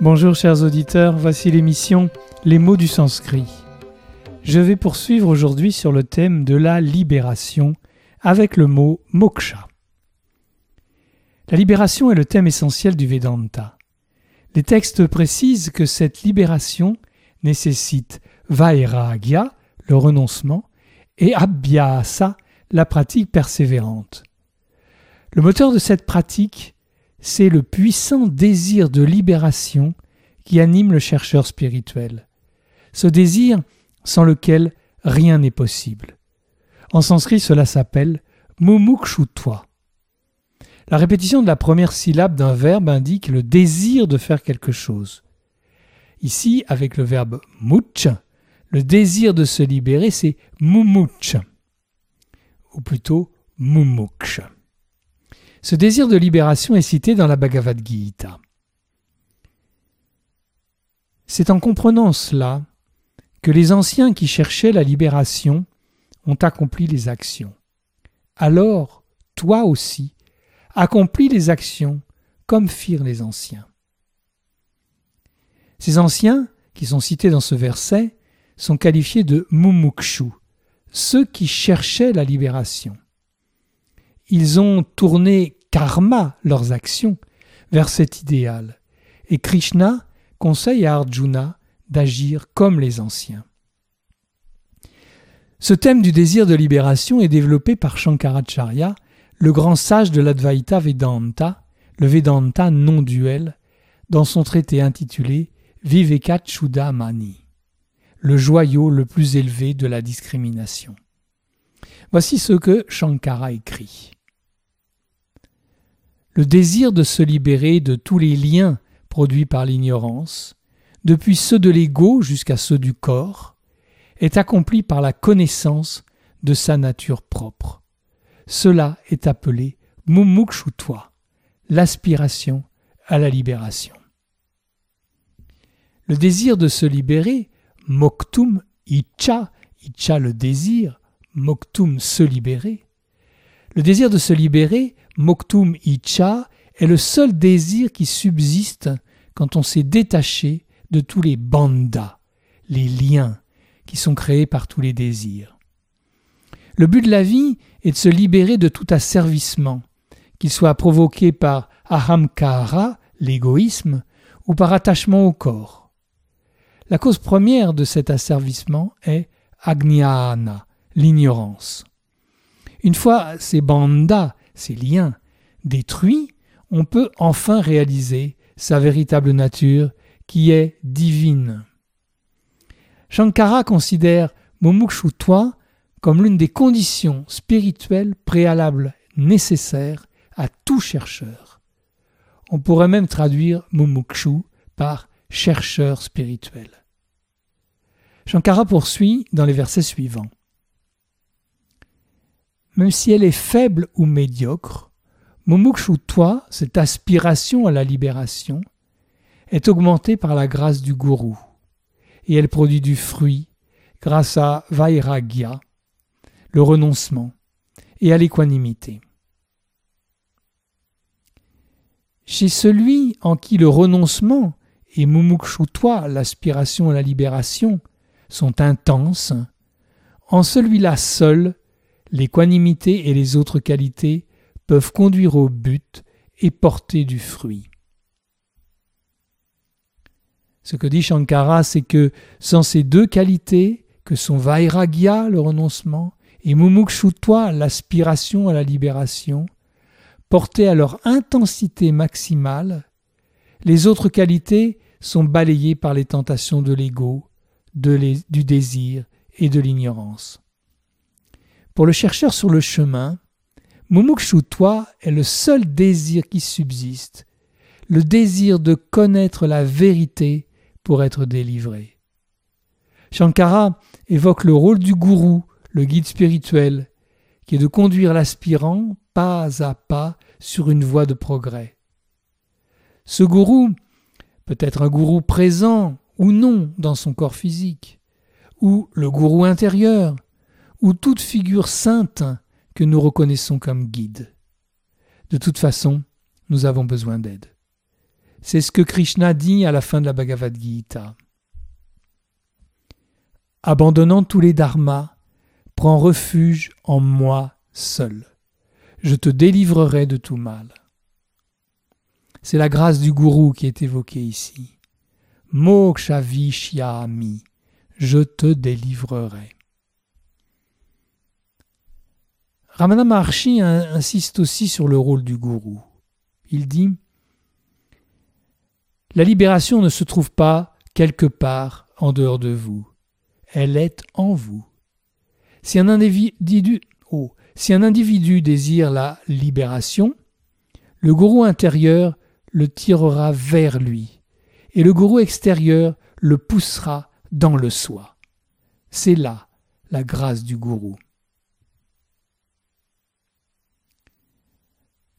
Bonjour chers auditeurs, voici l'émission Les mots du sanskrit. Je vais poursuivre aujourd'hui sur le thème de la libération avec le mot moksha. La libération est le thème essentiel du Vedanta. Les textes précisent que cette libération nécessite vairagya, le renoncement, et abhyasa, la pratique persévérante. Le moteur de cette pratique c'est le puissant désir de libération qui anime le chercheur spirituel. Ce désir sans lequel rien n'est possible. En sanskrit, cela s'appelle mumukshutva. La répétition de la première syllabe d'un verbe indique le désir de faire quelque chose. Ici, avec le verbe much, le désir de se libérer, c'est mumuch, ou plutôt mumuksh. Ce désir de libération est cité dans la Bhagavad Gita. C'est en comprenant cela que les anciens qui cherchaient la libération ont accompli les actions. Alors, toi aussi, accomplis les actions comme firent les anciens. Ces anciens, qui sont cités dans ce verset, sont qualifiés de mumukshu, ceux qui cherchaient la libération ils ont tourné karma leurs actions vers cet idéal. Et Krishna conseille à Arjuna d'agir comme les anciens. Ce thème du désir de libération est développé par Shankaracharya, le grand sage de l'Advaita Vedanta, le Vedanta non duel, dans son traité intitulé Vivekachudamani, le joyau le plus élevé de la discrimination. Voici ce que Shankara écrit le désir de se libérer de tous les liens produits par l'ignorance, depuis ceux de l'ego jusqu'à ceux du corps, est accompli par la connaissance de sa nature propre. Cela est appelé mumukshutva, l'aspiration à la libération. Le désir de se libérer, moktum icha, icha le désir, moktum se libérer. Le désir de se libérer Moktum Icha est le seul désir qui subsiste quand on s'est détaché de tous les bandas, les liens qui sont créés par tous les désirs. Le but de la vie est de se libérer de tout asservissement, qu'il soit provoqué par ahamkara, l'égoïsme, ou par attachement au corps. La cause première de cet asservissement est agnyana, l'ignorance. Une fois ces bandas ces liens détruits, on peut enfin réaliser sa véritable nature qui est divine. Shankara considère Mumukshutva comme l'une des conditions spirituelles préalables nécessaires à tout chercheur. On pourrait même traduire Mumukshu par chercheur spirituel. Shankara poursuit dans les versets suivants même si elle est faible ou médiocre, toi, cette aspiration à la libération, est augmentée par la grâce du gourou, et elle produit du fruit grâce à Vairagya, le renoncement, et à l'équanimité. Chez celui en qui le renoncement et toi, l'aspiration à la libération, sont intenses, en celui-là seul l'équanimité et les autres qualités peuvent conduire au but et porter du fruit. Ce que dit Shankara, c'est que sans ces deux qualités, que sont Vairagya, le renoncement, et Mumukshutva, l'aspiration à la libération, portées à leur intensité maximale, les autres qualités sont balayées par les tentations de l'ego, du désir et de l'ignorance. Pour le chercheur sur le chemin, Mumukshutva est le seul désir qui subsiste, le désir de connaître la vérité pour être délivré. Shankara évoque le rôle du gourou, le guide spirituel, qui est de conduire l'aspirant pas à pas sur une voie de progrès. Ce gourou peut être un gourou présent ou non dans son corps physique, ou le gourou intérieur, ou toute figure sainte que nous reconnaissons comme guide. De toute façon, nous avons besoin d'aide. C'est ce que Krishna dit à la fin de la Bhagavad Gita. Abandonnant tous les dharmas, prends refuge en moi seul. Je te délivrerai de tout mal. C'est la grâce du gourou qui est évoquée ici. Moksha Vishyami, je te délivrerai. Ramana Maharshi insiste aussi sur le rôle du gourou. Il dit La libération ne se trouve pas quelque part en dehors de vous, elle est en vous. Si un individu, oh, si un individu désire la libération, le gourou intérieur le tirera vers lui, et le gourou extérieur le poussera dans le soi. C'est là la grâce du gourou.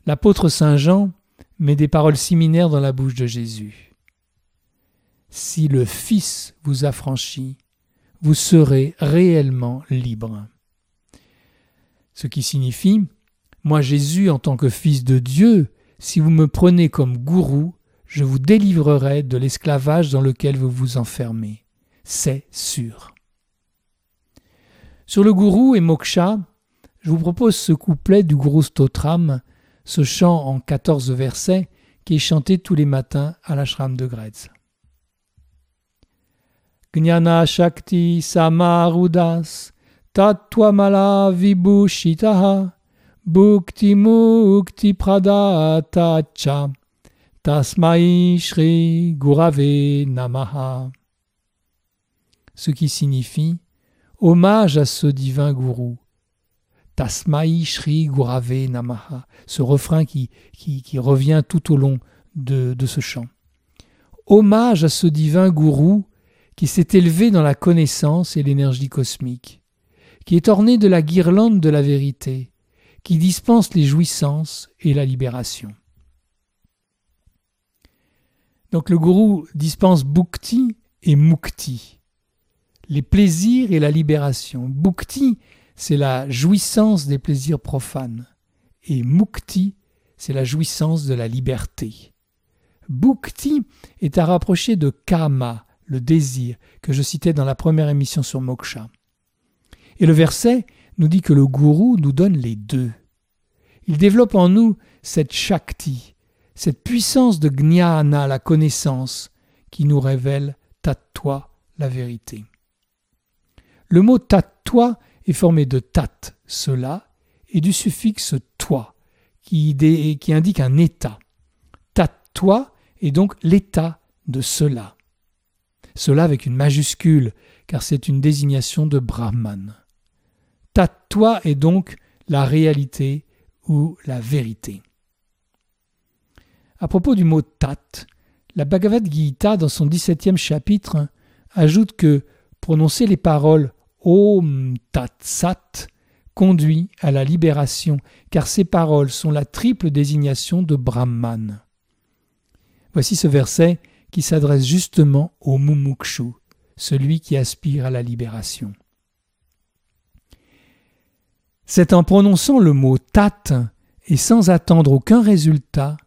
L'apôtre Saint Jean met des paroles similaires dans la bouche de Jésus. Si le Fils vous affranchit, vous serez réellement libre. Ce qui signifie, moi Jésus en tant que Fils de Dieu, si vous me prenez comme gourou, je vous délivrerai de l'esclavage dans lequel vous vous enfermez. C'est sûr. Sur le gourou et moksha, je vous propose ce couplet du Guru Stotram ce chant en 14 versets qui est chanté tous les matins à l'ashram de Gretz. Gnana Shakti Samarudas Tatwamala Vibhushitaha Bhukti Mukti Pradatacha Tasmai Shri Gurave Namaha. Ce qui signifie hommage à ce divin gourou Tasmai Shri Gurave Namaha, ce refrain qui, revient tout au long de, de ce chant. Hommage à ce divin gourou qui s'est élevé dans la connaissance et l'énergie cosmique, qui est orné de la guirlande de la vérité, qui dispense les jouissances et la libération. Donc le gourou dispense bhukti et mukti, les plaisirs et la libération. Bhukti, c'est la jouissance des plaisirs profanes. Et mukti, c'est la jouissance de la liberté. Bhukti est à rapprocher de kama, le désir, que je citais dans la première émission sur moksha. Et le verset nous dit que le gourou nous donne les deux. Il développe en nous cette shakti, cette puissance de gnana, la connaissance, qui nous révèle tattva, la vérité. Le mot tattva est formé de tat, cela, et du suffixe toi, qui, qui indique un état. Tat toi est donc l'état de cela. Cela avec une majuscule, car c'est une désignation de Brahman. Tat toi est donc la réalité ou la vérité. À propos du mot tat, la Bhagavad Gita, dans son 17e chapitre, ajoute que prononcer les paroles Om Tat Sat conduit à la libération, car ces paroles sont la triple désignation de Brahman. Voici ce verset qui s'adresse justement au Mumukshu, celui qui aspire à la libération. C'est en prononçant le mot Tat et sans attendre aucun résultat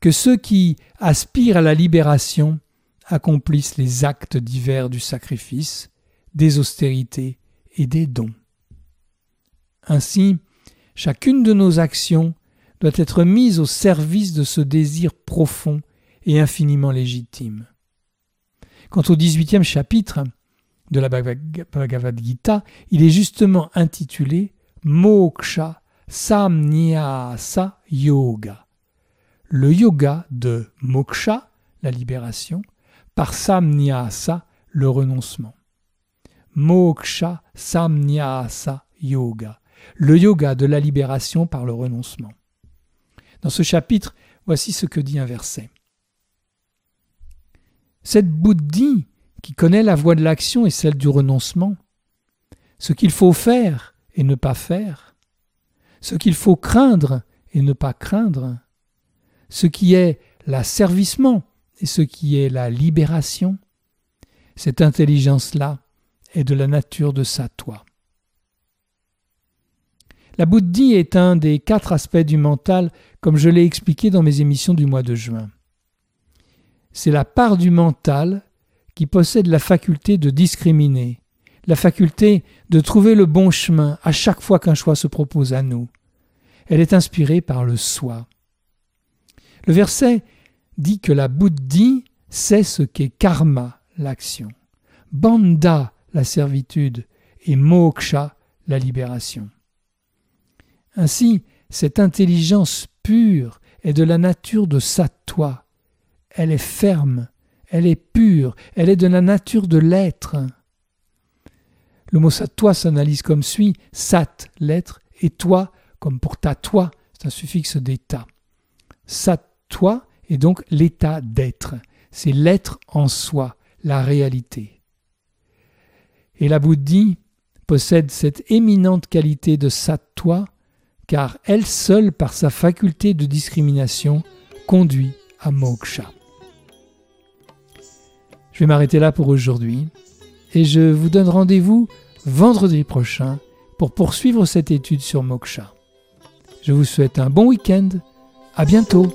que ceux qui aspirent à la libération accomplissent les actes divers du sacrifice, des austérités et des dons. Ainsi, chacune de nos actions doit être mise au service de ce désir profond et infiniment légitime. Quant au dix-huitième chapitre de la Bhagavad Gita, il est justement intitulé Moksha Samnyasa Yoga, le yoga de moksha, la libération, par samnyasa, le renoncement. Moksha Samnyasa Yoga, le yoga de la libération par le renoncement. Dans ce chapitre, voici ce que dit un verset. Cette bouddhi qui connaît la voie de l'action et celle du renoncement, ce qu'il faut faire et ne pas faire, ce qu'il faut craindre et ne pas craindre, ce qui est l'asservissement et ce qui est la libération, cette intelligence-là et de la nature de sa toi. La bouddhi est un des quatre aspects du mental, comme je l'ai expliqué dans mes émissions du mois de juin. c'est la part du mental qui possède la faculté de discriminer, la faculté de trouver le bon chemin à chaque fois qu'un choix se propose à nous. Elle est inspirée par le soi. Le verset dit que la bouddhi sait ce qu'est karma, l'action, banda, la servitude, et moksha, la libération. Ainsi, cette intelligence pure est de la nature de sattva. Elle est ferme, elle est pure, elle est de la nature de l'être. Le mot sattva s'analyse comme suit sat, l'être, et toi, comme pour ta toi, c'est un suffixe d'état. Sattva est donc l'état d'être, c'est l'être en soi, la réalité. Et la bouddhie possède cette éminente qualité de sattva car elle seule, par sa faculté de discrimination, conduit à moksha. Je vais m'arrêter là pour aujourd'hui et je vous donne rendez-vous vendredi prochain pour poursuivre cette étude sur moksha. Je vous souhaite un bon week-end. À bientôt.